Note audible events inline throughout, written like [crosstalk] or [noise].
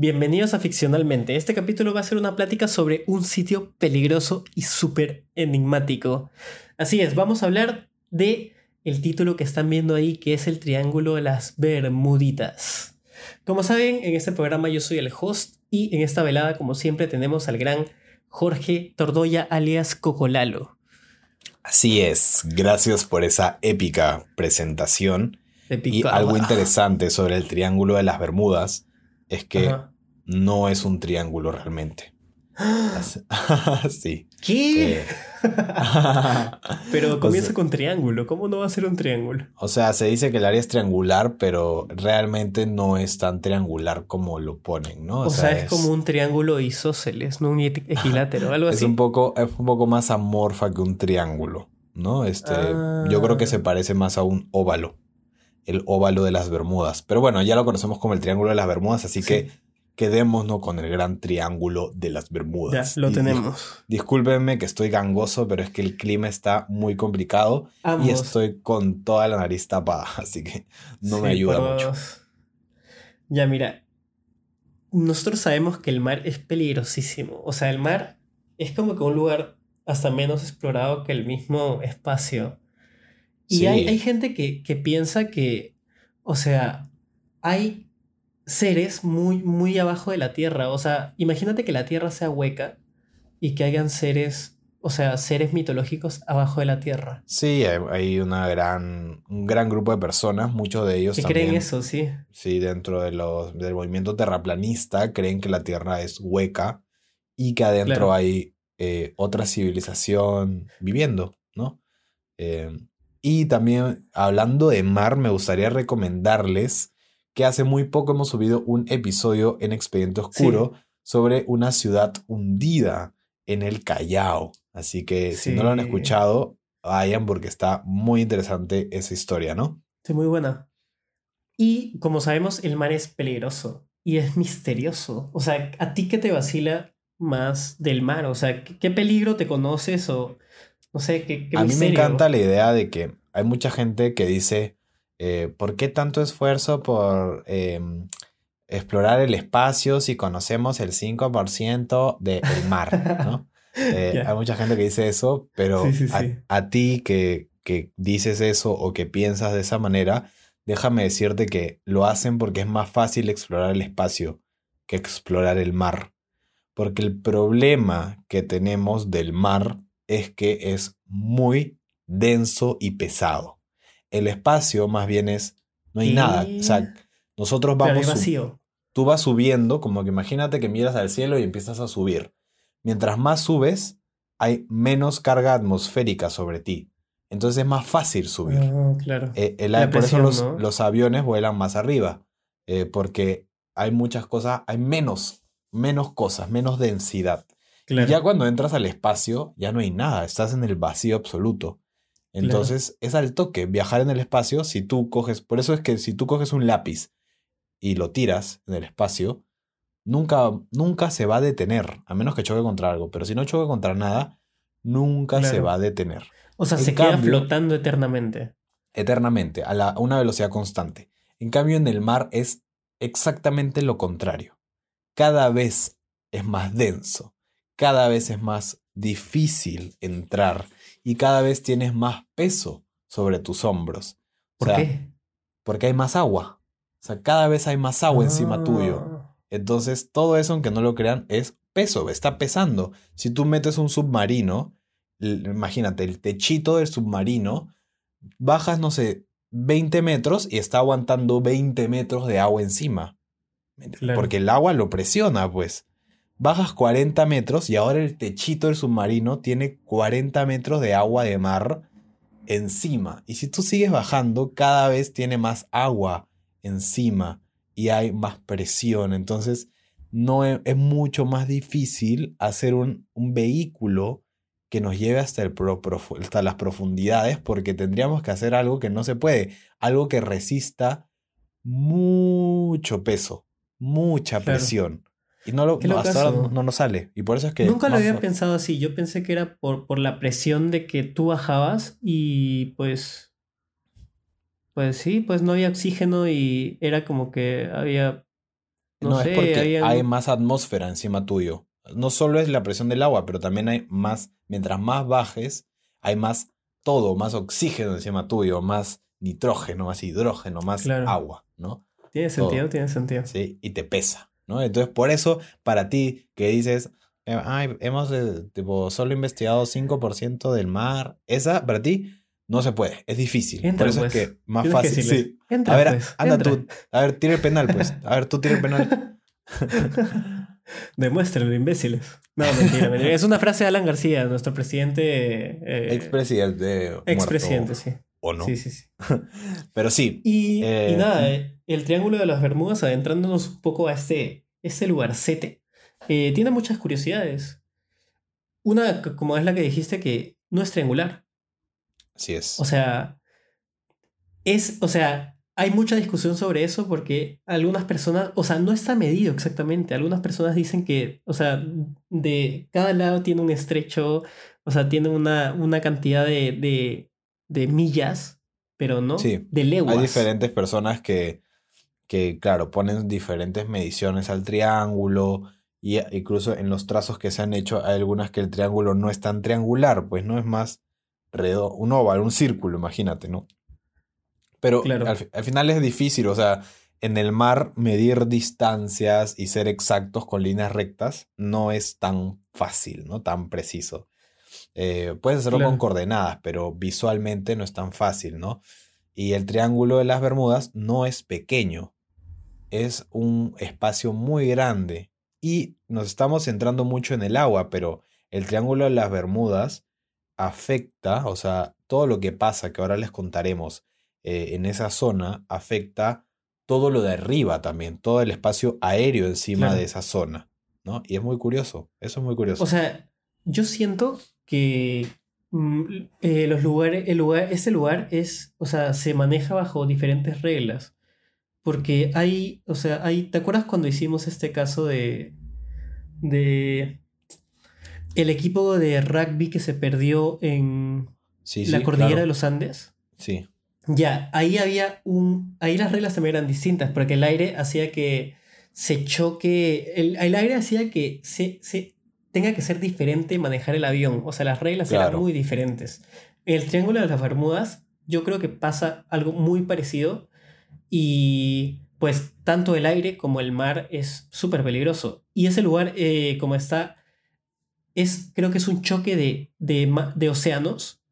Bienvenidos a Ficcionalmente. Este capítulo va a ser una plática sobre un sitio peligroso y súper enigmático. Así es, vamos a hablar de el título que están viendo ahí, que es el Triángulo de las Bermuditas. Como saben, en este programa yo soy el host y en esta velada, como siempre, tenemos al gran Jorge Tordoya alias Cocolalo. Así es, gracias por esa épica presentación. Y algo interesante sobre el Triángulo de las Bermudas es que no es un triángulo realmente. [laughs] sí. ¿Qué? Eh, [laughs] pero comienza con triángulo. ¿Cómo no va a ser un triángulo? O sea, se dice que el área es triangular, pero realmente no es tan triangular como lo ponen, ¿no? O, sea, es, como un triángulo isósceles, no un equilátero, algo así. Es un poco, es un poco más amorfa que un triángulo, ¿no? Este, yo creo que se ah. parece más a un óvalo. El óvalo de las Bermudas. Pero bueno, ya lo conocemos como el triángulo de las Bermudas, así que quedémonos con el gran triángulo de las Bermudas. Ya, lo tenemos. discúlpenme que estoy gangoso, pero es que el clima está muy complicado y estoy con toda la nariz tapada, [laughs] así que no me ayuda mucho. Ya, mira, nosotros sabemos que el mar es peligrosísimo. O sea, el mar es como que un lugar hasta menos explorado que el mismo espacio. Y hay, hay, gente que, que piensa que, o sea, hay seres muy, muy abajo de la Tierra. O sea, imagínate que la Tierra sea hueca y que hayan seres, o sea, seres mitológicos abajo de la Tierra. Sí, hay, una gran, un gran grupo de personas, muchos de ellos que creen eso, sí. Sí, dentro de los, del movimiento terraplanista creen que la Tierra es hueca y que adentro hay eh, otra civilización viviendo, ¿no? Eh, y también hablando de mar, me gustaría recomendarles que hace muy poco hemos subido un episodio en Expediente Oscuro sobre una ciudad hundida en el Callao. Así que si no lo han escuchado, vayan porque está muy interesante esa historia, ¿no? Sí, muy buena. Y como sabemos, el mar es peligroso y es misterioso. O sea, ¿a ti qué te vacila más del mar? O sea, ¿qué, peligro te conoces o no sé, qué, A mí me encanta la idea de que hay mucha gente que dice, eh, ¿por qué tanto esfuerzo por em, explorar el espacio si conocemos el 5% del mar? [laughs] Eh, hay mucha gente que dice eso, pero A, ti que, que dices eso o que piensas de esa manera, déjame decirte que lo hacen porque es más fácil explorar el espacio que explorar el mar. Porque el problema que tenemos del mar es que es muy denso y pesado. El espacio más bien es, no hay nada. O sea, nosotros vamos... vacío. Tú vas subiendo, como que imagínate que miras al cielo y empiezas a subir. Mientras más subes, hay menos carga atmosférica sobre ti. Entonces es más fácil subir. Ah, claro. Eh, por eso los, aviones vuelan más arriba. Eh, porque hay muchas cosas, hay menos, menos cosas, menos densidad. Ya cuando entras al espacio, ya no hay nada, estás en el vacío absoluto. Entonces es al toque viajar en el espacio si tú coges, por eso es que si tú coges un lápiz y lo tiras en el espacio, nunca, nunca se va a detener, a menos que choque contra algo, pero si no choque contra nada, nunca se va a detener. O sea, se queda flotando eternamente. Eternamente, a, a una velocidad constante. En cambio, en el mar es exactamente lo contrario. Cada vez es más denso, cada vez es más difícil entrar y cada vez tienes más peso sobre tus hombros. ¿Por qué? Porque hay más agua. O sea, cada vez hay más agua encima tuyo. Ah. Entonces, todo eso, aunque no lo crean, es peso, está pesando. Si tú metes un submarino, imagínate, el techito del submarino, bajas, no sé, 20 metros y está aguantando 20 metros de agua encima. Porque el agua lo presiona, pues bajas 40 metros y ahora el techito del submarino tiene 40 metros de agua de mar encima. Y si tú sigues bajando, cada vez tiene más agua encima y hay más presión. Entonces, no es, mucho más difícil hacer un, vehículo que nos lleve hasta, el hasta las profundidades porque tendríamos que hacer algo que no se puede, algo que resista mucho peso, mucha presión. Y no lo, hasta ahora no, nos sale. Y por eso es que. Nunca lo había pensado así. Yo pensé que era por, por la presión de que tú bajabas y pues. Pues sí, pues no había oxígeno y era como que había No, es porque hay más atmósfera encima tuyo. No solo es la presión del agua, pero también hay más, mientras más bajes, hay más todo, más oxígeno encima tuyo, más nitrógeno, más hidrógeno, más agua, ¿no? Tiene sentido, tiene sentido. Sí, y te pesa, ¿no? Entonces, por eso, para ti que dices, eh, ay, hemos eh, tipo, solo investigado 5% del mar, esa, para ti, no se puede, es difícil. por eso es pues. que más fácil. sí. a ver, pues, anda tú. A ver, tira el penal, pues. A ver, tú tira [laughs] el penal. Demuéstrenlo, imbéciles. No, mentira, mentira. Es una frase de Alan García, nuestro presidente. Eh, expresidente. Expresidente, sí. ¿O no? Sí, sí, sí. [laughs] Pero sí. Y, eh, nada, eh, el Triángulo de las Bermudas, adentrándonos un poco a este, este lugarcete, eh, tiene muchas curiosidades. Una, como es la que dijiste, que no es triangular. Así es. O sea, es, o sea, hay mucha discusión sobre eso porque algunas personas, o sea, no está medido exactamente. Algunas personas dicen que, o sea, de cada lado tiene un estrecho, o sea, tiene una, una cantidad de, de, millas, pero no de leguas. Hay diferentes personas que, que, claro, ponen diferentes mediciones al triángulo. Y incluso en los trazos que se han hecho hay algunas que el triángulo no es tan triangular, pues no es más redondo, un óvalo, un círculo, imagínate, ¿no? Pero al, final es difícil, o sea, en el mar medir distancias y ser exactos con líneas rectas no es tan fácil, ¿no? Tan preciso. Eh, puedes hacerlo con coordenadas, pero visualmente no es tan fácil, ¿no? Y el triángulo de las Bermudas no es pequeño, es un espacio muy grande. Y nos estamos centrando mucho en el agua, pero el triángulo de las Bermudas afecta, o sea, todo lo que pasa, que ahora les contaremos, eh, en esa zona afecta todo lo de arriba también, todo el espacio aéreo encima de esa zona, ¿no? Y es muy curioso, eso es muy curioso. O sea, yo siento que mm, eh, los lugares, el lugar, ese lugar es, o sea, se maneja bajo diferentes reglas. Porque hay, o sea, hay, ¿te acuerdas cuando hicimos este caso de, de el equipo de rugby que se perdió en la cordillera de los Andes? Sí. Ya, ahí había un. Ahí las reglas también eran distintas, porque el aire hacía que se choque. El, aire hacía que se, se, tenga que ser diferente manejar el avión. O sea, las reglas eran muy diferentes. En el Triángulo de las Bermudas, yo creo que pasa algo muy parecido. Y pues tanto el aire como el mar es súper peligroso. Y ese lugar, eh, como está, es, creo que es un choque de, de, de océanos.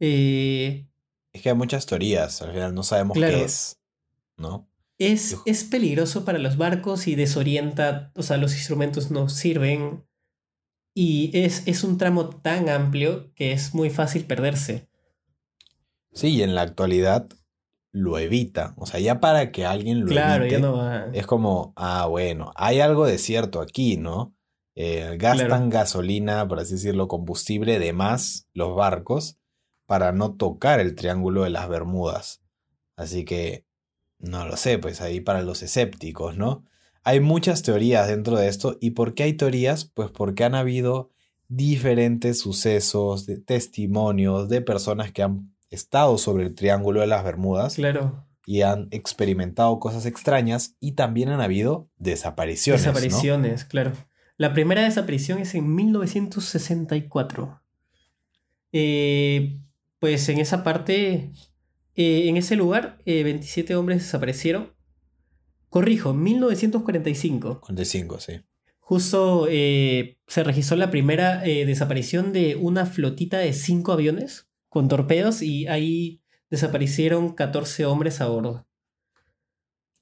Eh, es que hay muchas teorías, al final no sabemos qué es, ¿no? Es, es peligroso para los barcos y desorienta, o sea, los instrumentos no sirven. Y es, es un tramo tan amplio que es muy fácil perderse. Sí, y en la actualidad lo evita. O sea, ya para que alguien lo claro, evite, ya no va. es como, ah, bueno, hay algo de cierto aquí, ¿no? Eh, gastan gasolina, por así decirlo, combustible de más los barcos para no tocar el triángulo de las Bermudas. Así que, no lo sé, pues ahí para los escépticos, ¿no? Hay muchas teorías dentro de esto. ¿Y por qué hay teorías? Pues porque han habido diferentes sucesos, de testimonios de personas que han estado sobre el triángulo de las Bermudas. Claro. Y han experimentado cosas extrañas y también han habido desapariciones. Desapariciones, claro. La primera desaparición es en 1964. Eh, pues en esa parte, eh, en ese lugar, 27 eh, hombres desaparecieron. Corrijo, 1945. 45, sí. Justo eh, se registró la primera desaparición de una flotita de cinco aviones con torpedos y ahí desaparecieron 14 hombres a bordo.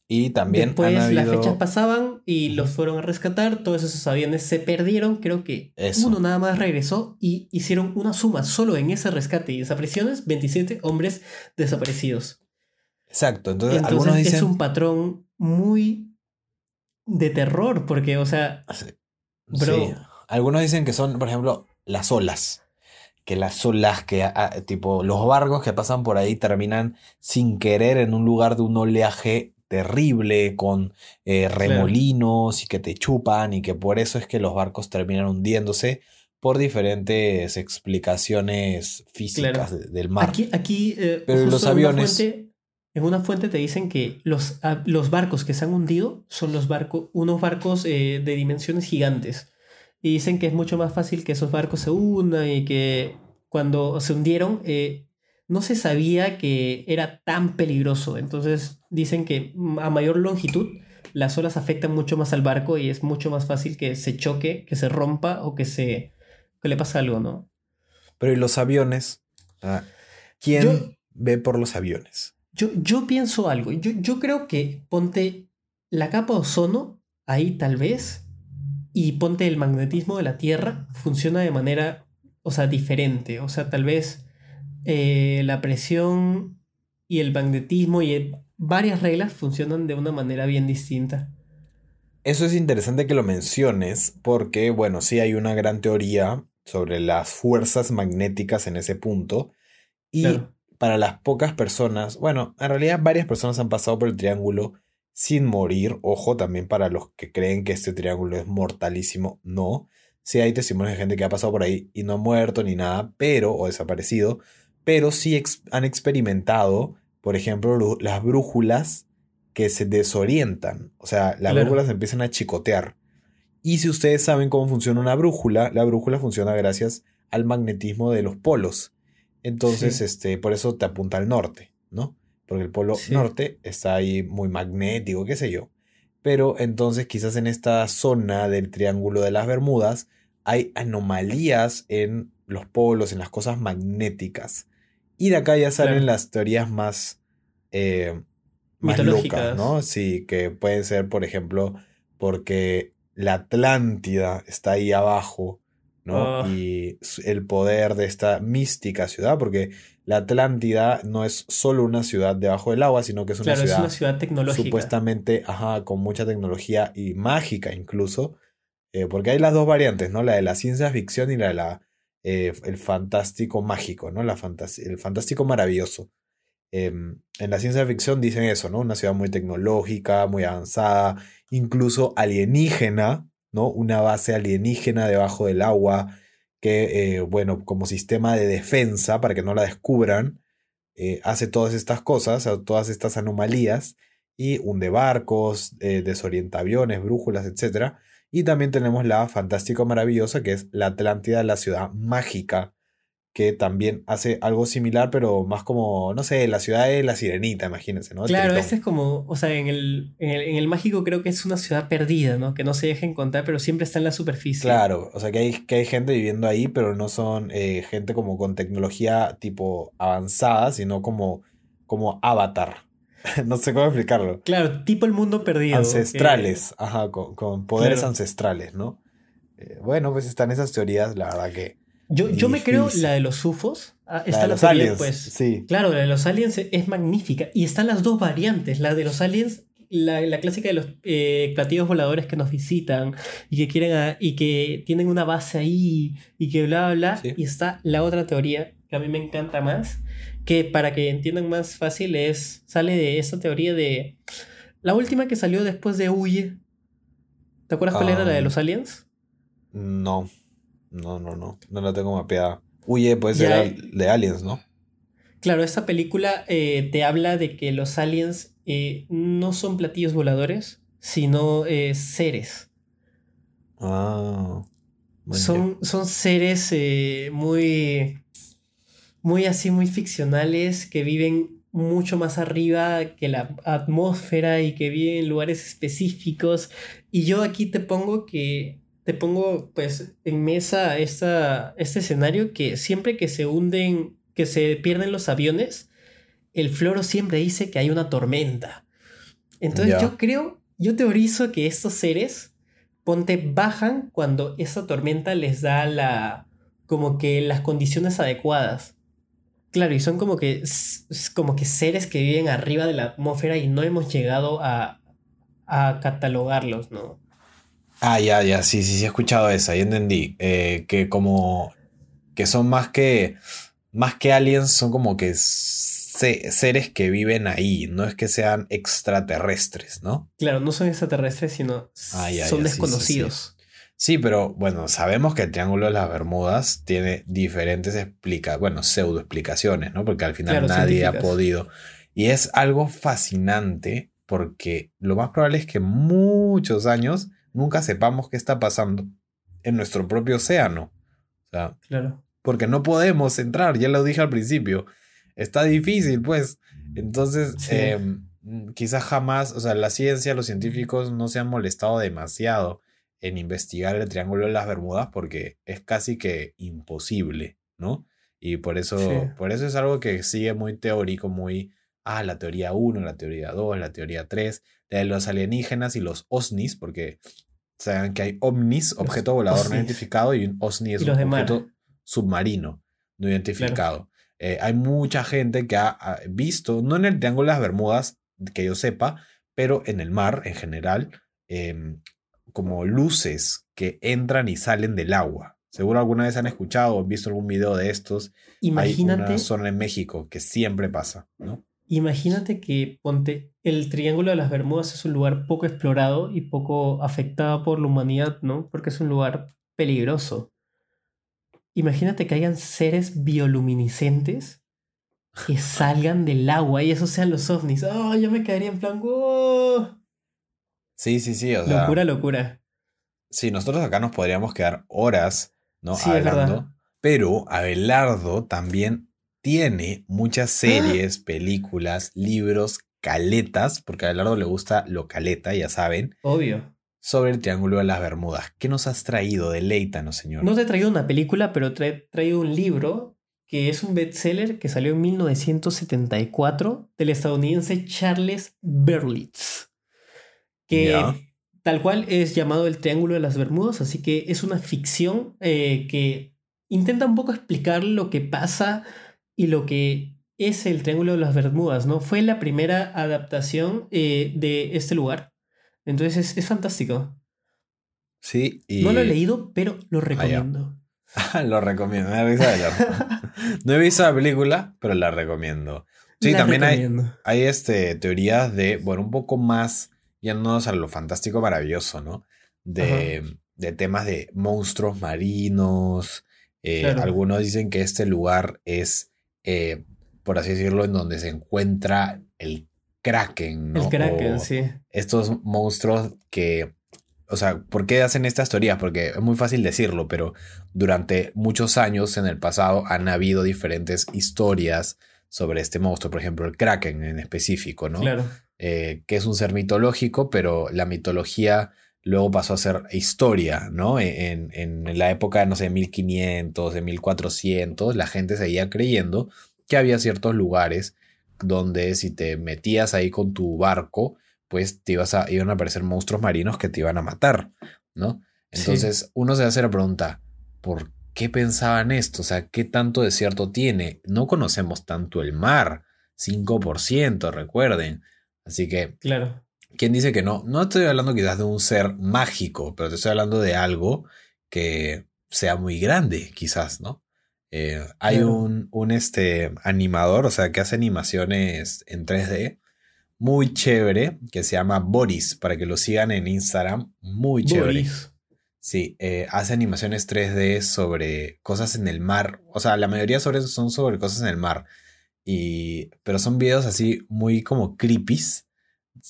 Y también Después las fechas pasaban y los fueron a rescatar, todos esos aviones se perdieron, creo que uno nada más regresó y hicieron una suma solo en ese rescate y desapariciones, 27 hombres desaparecidos. Exacto, entonces, algunos dicen... es un patrón muy de terror porque, o sea, bro, Algunos dicen que son, por ejemplo, las olas que las olas que, ah, tipo, los barcos que pasan por ahí terminan sin querer en un lugar de un oleaje terrible con eh, remolinos y que te chupan y que por eso es que los barcos terminan hundiéndose por diferentes explicaciones físicas del mar. Aquí, aquí eh, pero los aviones... en una fuente te dicen que los, ah, los barcos que se han hundido son los barcos, unos barcos eh, de dimensiones gigantes. Y dicen que es mucho más fácil que esos barcos se hundan y que cuando se hundieron eh, no se sabía que era tan peligroso. Entonces dicen que a mayor longitud las olas afectan mucho más al barco y es mucho más fácil que se choque, que se rompa o que se que le pase algo, ¿no? Pero ¿y los aviones? Ah, ¿Quién ve por los aviones? Yo, yo pienso algo. Yo, yo creo que ponte la capa ozono ahí tal vez y ponte el magnetismo de la Tierra funciona de manera, o sea, diferente. O sea, tal vez eh, la presión y el magnetismo y varias reglas funcionan de una manera bien distinta. Eso es interesante que lo menciones porque, bueno, sí hay una gran teoría sobre las fuerzas magnéticas en ese punto y para las pocas personas, bueno, en realidad varias personas han pasado por el triángulo sin morir. Ojo, también para los que creen que este triángulo es mortalísimo, no. Sí hay testimonios de gente que ha pasado por ahí y no ha muerto ni nada, pero, o desaparecido, pero sí han experimentado, por ejemplo, las brújulas que se desorientan. O sea, las brújulas empiezan a chicotear. Y si ustedes saben cómo funciona una brújula, la brújula funciona gracias al magnetismo de los polos. Entonces, este, por eso te apunta al norte, ¿no? Porque el polo norte está ahí muy magnético, qué sé yo. Pero entonces quizás en esta zona del Triángulo de las Bermudas hay anomalías en los polos, en las cosas magnéticas. Y de acá ya salen las teorías más, eh, más locas, ¿no? Sí, que pueden ser, por ejemplo, porque la Atlántida está ahí abajo ¿no? Ah. Y el poder de esta mística ciudad, porque la Atlántida no es solo una ciudad debajo del agua, sino que es una, ciudad, es una ciudad tecnológica. Supuestamente, ajá, con mucha tecnología y mágica incluso, eh, porque hay las dos variantes, ¿no? La de la ciencia ficción y la de la, eh, el fantástico mágico, ¿no? La el fantástico maravilloso. Em, en la ciencia ficción dicen eso, ¿no? Una ciudad muy tecnológica, muy avanzada, incluso alienígena, una base alienígena debajo del agua que, eh, bueno, como sistema de defensa para que no la descubran, eh, hace todas estas cosas, todas estas anomalías y hunde barcos, eh, desorienta aviones, brújulas, etc. Y también tenemos la fantástica maravillosa que es la Atlántida, la ciudad mágica que también hace algo similar, pero más como, no sé, la ciudad de la sirenita, imagínense, ¿no? Claro, este es como, o sea, en el, en el, mágico creo que es una ciudad perdida, ¿no? Que no se deja encontrar, pero siempre está en la superficie. Claro, o sea, que hay, que hay gente viviendo ahí, pero no son eh, gente como con tecnología tipo avanzada, sino como, como avatar. [laughs] no sé cómo explicarlo. Claro, tipo el mundo perdido. Ancestrales, ajá, con, poderes ancestrales, ¿no? Eh, bueno, pues están esas teorías, la verdad que yo, yo me creo la de los UFOs. Ah, está la de los aliens, pues. Sí. Claro, la de los aliens es magnífica. Y están las dos variantes. La de los aliens, la, la clásica de los eh, platillos voladores que nos visitan y que quieren y que tienen una base ahí y que bla, bla, bla. Y está la otra teoría que a mí me encanta más. Que para que entiendan más fácil es. Sale de esa teoría de. La última que salió después de Huye. ¿Te acuerdas cuál era la de ah, los aliens? No. No, no, no. No la tengo mapeada. Huye puede ser de aliens, ¿no? Claro, esta película eh, te habla de que los aliens eh, no son platillos voladores, sino eh, seres. Ah. Son, son, seres muy. Muy así, muy ficcionales, que viven mucho más arriba que la atmósfera y que viven en lugares específicos. Y yo aquí te pongo que te pongo pues en mesa esta, este escenario que siempre que se hunden, que se pierden los aviones, el floro siempre dice que hay una tormenta. Entonces yo creo, yo teorizo que estos seres, ponte, bajan cuando esa tormenta les da la, como que las condiciones adecuadas. Claro, y son como que, como que seres que viven arriba de la atmósfera y no hemos llegado a, a catalogarlos, ¿no? Ah, ya, ya, sí, sí, sí, he escuchado esa, ya entendí. Eh, que como. que son más que. más que aliens, son como que seres que viven ahí, no es que sean extraterrestres, ¿no? Claro, no son extraterrestres, sino ah, son desconocidos. Sí, pero bueno, sabemos que el Triángulo de las Bermudas tiene diferentes explicaciones, bueno, pseudo explicaciones, ¿no? Porque al final nadie ha podido Y es algo fascinante porque lo más probable es que muchos años nunca sepamos qué está pasando en nuestro propio océano. O sea, Claro. porque no podemos entrar, ya lo dije al principio. Está difícil, pues. Entonces, Sí. eh, quizás jamás, o sea, la ciencia, los científicos no se han molestado demasiado en investigar el Triángulo de las Bermudas porque es casi que imposible, ¿no? Y por eso, Sí. por eso es algo que sigue muy teórico, muy, ah, la teoría 1, la teoría 2, la teoría 3, la de los alienígenas y los OSNIs, porque saben que hay OVNIs, objeto volador no identificado, y un OSNI es un mar. objeto submarino no identificado. Eh, hay mucha gente que ha, ha visto, no en el Triángulo de las Bermudas, que yo sepa, pero en el mar en general, em, como luces que entran y salen del agua. Seguro alguna vez han escuchado o visto algún video de estos. Hay Imagínate, una zona en México que siempre pasa, ¿no? imagínate que, ponte, el Triángulo de las Bermudas es un lugar poco explorado y poco afectado por la humanidad, ¿no? Porque es un lugar peligroso. Imagínate que hayan seres bioluminiscentes que salgan del agua y esos sean los ovnis. ¡Oh, yo me quedaría en plan, ¡wow! Sí, sí, sí. O sea, Locura, locura. sí, nosotros acá nos podríamos quedar horas, ¿no? Sí, Hablando. Pero Abelardo también tiene muchas series, películas, libros, caletas, porque a Abelardo le gusta lo caleta, ya saben, Obvio. sobre el Triángulo de las Bermudas. ¿Qué nos has traído? Deleítanos, señor. No te he traído una película, pero te he traído un libro que es un bestseller que salió en 1974 del estadounidense Charles Berlitz. Que tal cual es llamado El Triángulo de las Bermudas, así que es una ficción eh, que intenta un poco explicar lo que pasa y lo que es el Triángulo de las Bermudas, ¿no? Fue la primera adaptación eh, de este lugar. Entonces es, es fantástico. Sí, y No lo he leído, pero lo ya. recomiendo. [laughs] lo recomiendo. Me da risa Abelardo. [laughs] [laughs] no he visto la película, pero la recomiendo. Sí, La también hay, hay este, teorías de, bueno, un poco más, yéndonos a lo fantástico maravilloso, ¿no? De, de temas de monstruos marinos. eh, Claro. Algunos dicen que este lugar es, eh, por así decirlo, en donde se encuentra el Kraken, ¿no? El Kraken, O sí. Estos monstruos que, o sea, ¿por qué hacen estas teorías? Porque es muy fácil decirlo, pero durante muchos años en el pasado han habido diferentes historias sobre este monstruo, por ejemplo, el Kraken en específico, ¿no? Claro. eh, que es un ser mitológico, pero la mitología luego pasó a ser historia, ¿no? E, En, en la época, no sé, 1500, de 1400, la gente seguía creyendo que había ciertos lugares donde si te metías ahí con tu barco, pues te ibas a, iban a aparecer monstruos marinos que te iban a matar, ¿no? Sí. Entonces uno se hace la pregunta, ¿por qué pensaban esto? O sea, ¿qué tanto desierto tiene? No conocemos tanto el mar, 5%, recuerden. Así que, Claro. ¿quién dice que no? No estoy hablando quizás de un ser mágico, pero te estoy hablando de algo que sea muy grande, quizás, ¿no? Eh, hay Claro. un, un este, animador, o sea, que hace animaciones en 3D, muy chévere, que se llama Boris, para que lo sigan en Instagram, muy chévere. Boris. Sí, eh, hace animaciones 3D sobre cosas en el mar. O sea, la mayoría sobre, son sobre cosas en el mar. Y, pero son videos así muy como creepies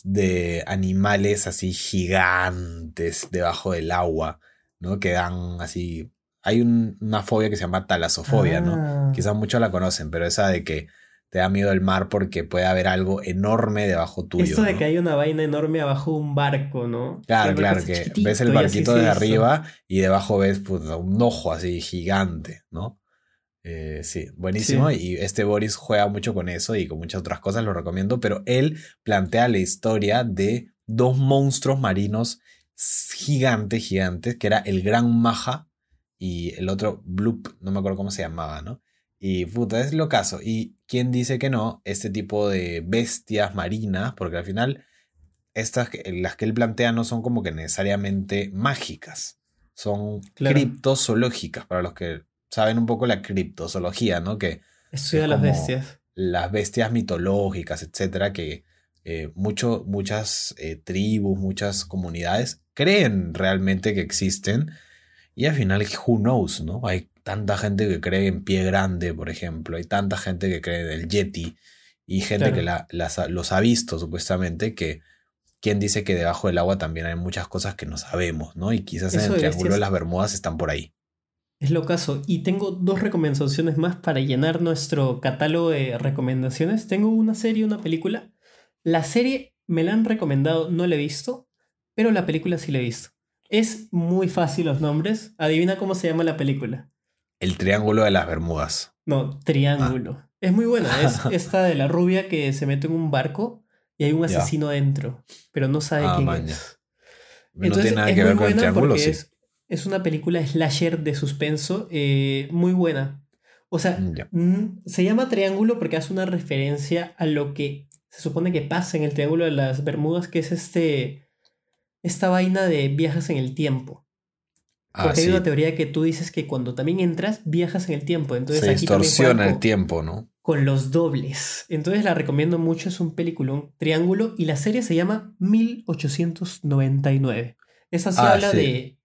de animales así gigantes debajo del agua, ¿no? Que dan así... Hay un- una fobia que se llama talasofobia, ¿no? Ah. Quizás muchos la conocen, pero esa de que te da miedo el mar porque puede haber algo enorme debajo tuyo. Esto de ¿no? que hay una vaina enorme abajo de un barco, ¿no? Claro, claro, que ves el barquito de arriba y debajo ves puta, un ojo así gigante, ¿no? Eh, sí, buenísimo. Sí. Y este Boris juega mucho con eso y con muchas otras cosas, lo recomiendo, pero él plantea la historia de dos monstruos marinos gigantes, gigantes, que era el Gran Maja y el otro Bloop, no me acuerdo cómo se llamaba, ¿no? Y puta, es lo caso. ¿Y quién dice que no? Este tipo de bestias marinas, porque al final estas, las que él plantea no son como que necesariamente mágicas, son Claro. criptozoológicas, para los que saben un poco la criptozoología, ¿no? Que Estudia es las bestias. las bestias mitológicas, etcétera, que eh, mucho, muchas eh, tribus, muchas comunidades creen realmente que existen. Y al final, who knows, ¿no? Hay tanta gente que cree en Pie Grande, por ejemplo. Hay tanta gente que cree en el Yeti. Y gente que la, los ha visto supuestamente, que quien dice que debajo del agua también hay muchas cosas que no sabemos, ¿no? Y quizás en el Triángulo de las Bermudas están por ahí. Es lo caso. Y tengo dos recomendaciones más para llenar nuestro catálogo de recomendaciones. Tengo una serie y una película. La serie me la han recomendado, no la he visto, pero la película sí la he visto. Es muy fácil los nombres. Adivina cómo se llama la película. El Triángulo de las Bermudas. No, Triángulo. Ah. Es muy buena. Es [laughs] esta de la rubia que se mete en un barco y hay un asesino adentro, pero no sabe ah, quién es. no tiene nada que ver con el triángulo, sí. Es, una película slasher de suspenso eh, muy buena. O sea, mm, se llama Triángulo porque hace una referencia a lo que se supone que pasa en el Triángulo de las Bermudas, que es este esta vaina de viajes en el tiempo. Ah, porque hay una teoría que tú dices que cuando también entras, viajas en el tiempo. Entonces se distorsiona el tiempo, ¿no? con los dobles. Entonces la recomiendo mucho, es un peliculón triángulo y la serie se llama 1899. Esa se ah, habla de,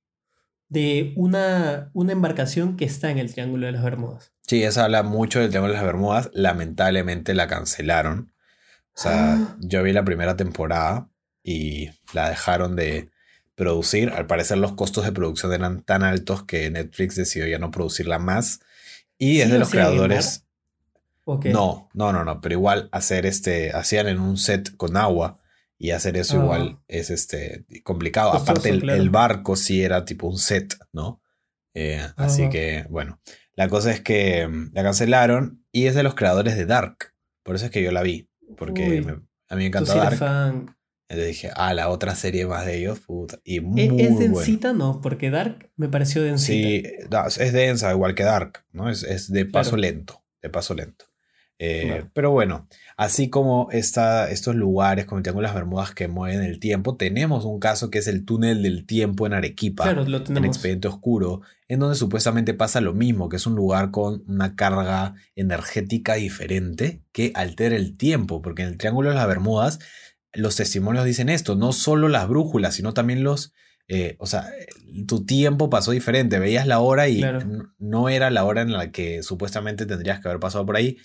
de una, una embarcación que está en el Triángulo de las Bermudas. Sí, esa habla mucho del Triángulo de las Bermudas. Lamentablemente la cancelaron. O sea, ah. yo vi la primera temporada y la dejaron de producir. Al parecer los costos de producción eran tan altos que Netflix decidió ya no producirla más. Y es de los creadores no, no, no, no, pero igual hacer este, hacían en un set con agua y hacer eso ah. igual es este complicado. Aparte el, barco sí era tipo un set, ¿no? Eh, así que bueno, la cosa es que mm, la cancelaron y es de los creadores de Dark. Por eso es que yo la vi, porque a mí me encantó Dark. Entonces dije, ah, la otra serie más de ellos, puta. Y ¿E-, muy ¿Es, densita? No, porque Dark me pareció densita. Sí, es densa, igual que Dark, ¿no? Es, de paso lento, de paso lento. Eh, pero bueno, así como está, estos lugares como Triángulo las Bermudas que mueven el tiempo, tenemos un caso que es el túnel del tiempo en Arequipa, claro, lo en Expediente Oscuro, en donde supuestamente pasa lo mismo, que es un lugar con una carga energética diferente que altera el tiempo, porque en el Triángulo de las Bermudas los testimonios dicen esto, no solo las brújulas, sino también los... Eh, o sea, tu tiempo pasó diferente, veías la hora y no era la hora en la que supuestamente tendrías que haber pasado por ahí,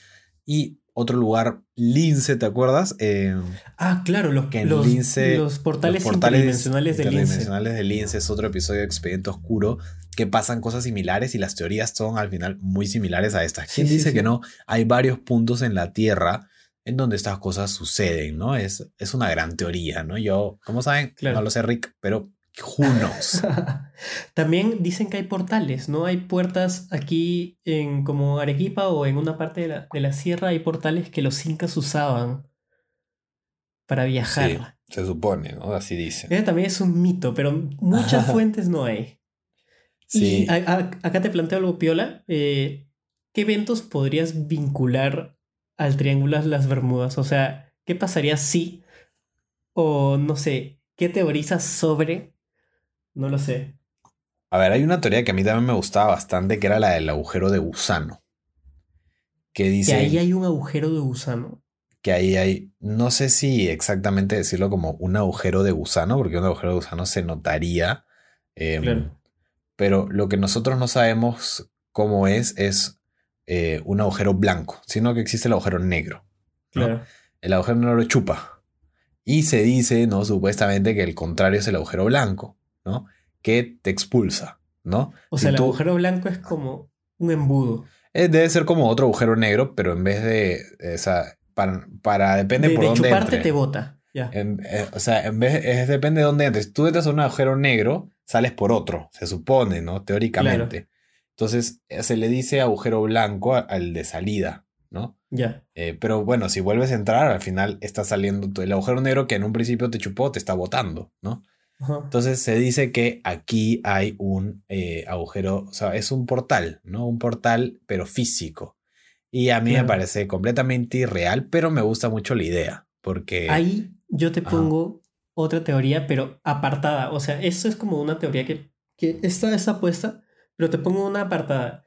y otro lugar, Lince, ¿te acuerdas? Eh, ah, claro, los, que los, los portales, los interdimensionales, de interdimensionales de Lince es otro episodio de Expediente Oscuro que pasan cosas similares y las teorías son al final muy similares a estas. ¿Quién dice que no? Hay varios puntos en la Tierra en donde estas cosas suceden, ¿no? Es, es una gran teoría, ¿no? Yo, como saben, no lo sé, Rick, pero Junos. [laughs] También dicen que hay portales, ¿no? Hay puertas aquí en como Arequipa o en una parte de la, sierra, hay portales que los incas usaban para viajar. se supone, ¿no? Así dicen. Ese también es un mito, pero muchas fuentes no hay. Sí. Y acá te planteo algo piola. Eh, ¿Qué eventos podrías vincular al Triángulo de las Bermudas? O sea, ¿qué pasaría si, o no sé, qué teorizas sobre no lo sé. A ver, hay una teoría que a mí también me gustaba bastante, que era la del agujero de gusano. Que dice... Que ahí hay un agujero de gusano. Que ahí hay, no sé si exactamente decirlo como un agujero de gusano, porque un agujero de gusano se notaría. Em, pero lo que nosotros no sabemos cómo es, es eh, un agujero blanco, sino que existe el agujero negro. Claro. El agujero negro chupa. Y se dice, ¿no? Supuestamente que el contrario es el agujero blanco. ¿no? Que te expulsa, ¿no? O sea, el agujero blanco es como un embudo. Eh, debe ser como otro agujero negro, pero en vez de. O sea, para, para depende por de dónde chuparte te bota. Eh, o sea, en vez es, depende de dónde entres. Tú entras a un agujero negro, sales por otro, se supone, ¿no? Teóricamente. Entonces eh, se le dice agujero blanco al de salida, ¿no? Ya. pero bueno, si vuelves a entrar, al final está saliendo el agujero negro que en un principio te chupó, te está botando, ¿no? Entonces se dice que aquí hay un eh, agujero, o sea, es un portal, ¿no? Un portal, pero físico. Y a mí me parece completamente irreal, pero me gusta mucho la idea, porque... Ahí yo te pongo otra teoría, pero apartada. O sea, esto es como una teoría que, que está, está puesta, pero te pongo una apartada.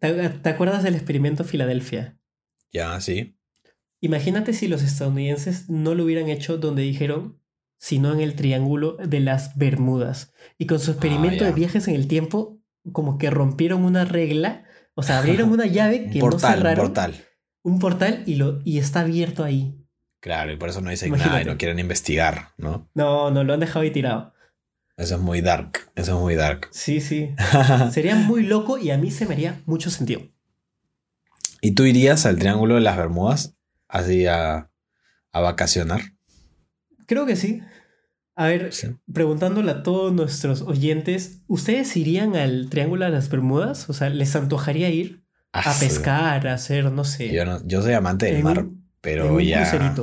¿Te, acuerdas del experimento Filadelfia? Ya, sí. Imagínate si los estadounidenses no lo hubieran hecho donde dijeron, sino en el Triángulo de las Bermudas. Y con su experimento de viajes en el tiempo, como que rompieron una regla, o sea, abrieron una [laughs] llave que no cerraron. Un portal. un portal y, lo, y está abierto ahí. Claro, y por eso no dicen nada y no quieren investigar, ¿no? No, no, lo han dejado ahí tirado. Eso es muy dark, eso es muy dark. [laughs] Sí, sí. Sería muy loco y a mí se me haría mucho sentido. ¿Y tú irías al Triángulo de las Bermudas así a, a vacacionar? Creo que sí. A ver, preguntándole a todos nuestros oyentes, ¿ustedes irían al Triángulo de las Bermudas? O sea, ¿les antojaría ir a ah, pescar, a hacer, no sé? Yo, no, yo soy amante del mar, pero ya...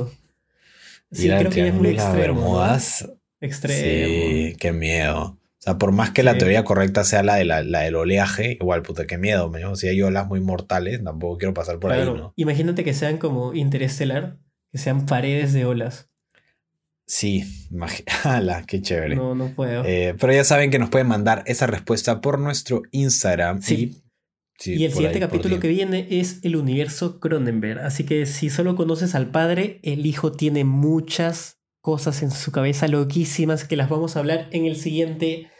Sí, creo que es muy extremo. Bermudas, Extremo. Sí, qué miedo. O sea, por más que la teoría correcta sea la, de la, del oleaje, igual, puta, qué miedo. Si hay olas muy mortales, tampoco quiero pasar por ahí, ¿no? Imagínate que sean como interestelar, que sean paredes de olas. Sí, ¡Hala! [laughs] qué chévere. No, no puedo. Eh, pero ya saben que nos pueden mandar esa respuesta por nuestro Instagram. Sí. Y, el siguiente capítulo que viene es el universo Cronenberg. Así que si solo conoces al padre, el hijo tiene muchas cosas en su cabeza loquísimas que las vamos a hablar en el siguiente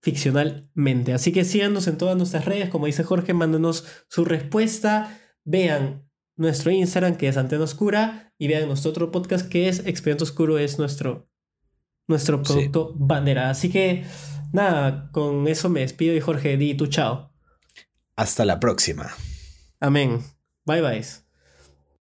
ficcionalmente. Así que síganos en todas nuestras redes, como dice Jorge, mándanos su respuesta, vean nuestro Instagram que es Antena Oscura y vean nuestro otro podcast que es Expediente Oscuro, es nuestro, nuestro producto bandera. Así que nada, con eso me despido y Jorge, di tu chao. Hasta la próxima. Amén. Bye bye.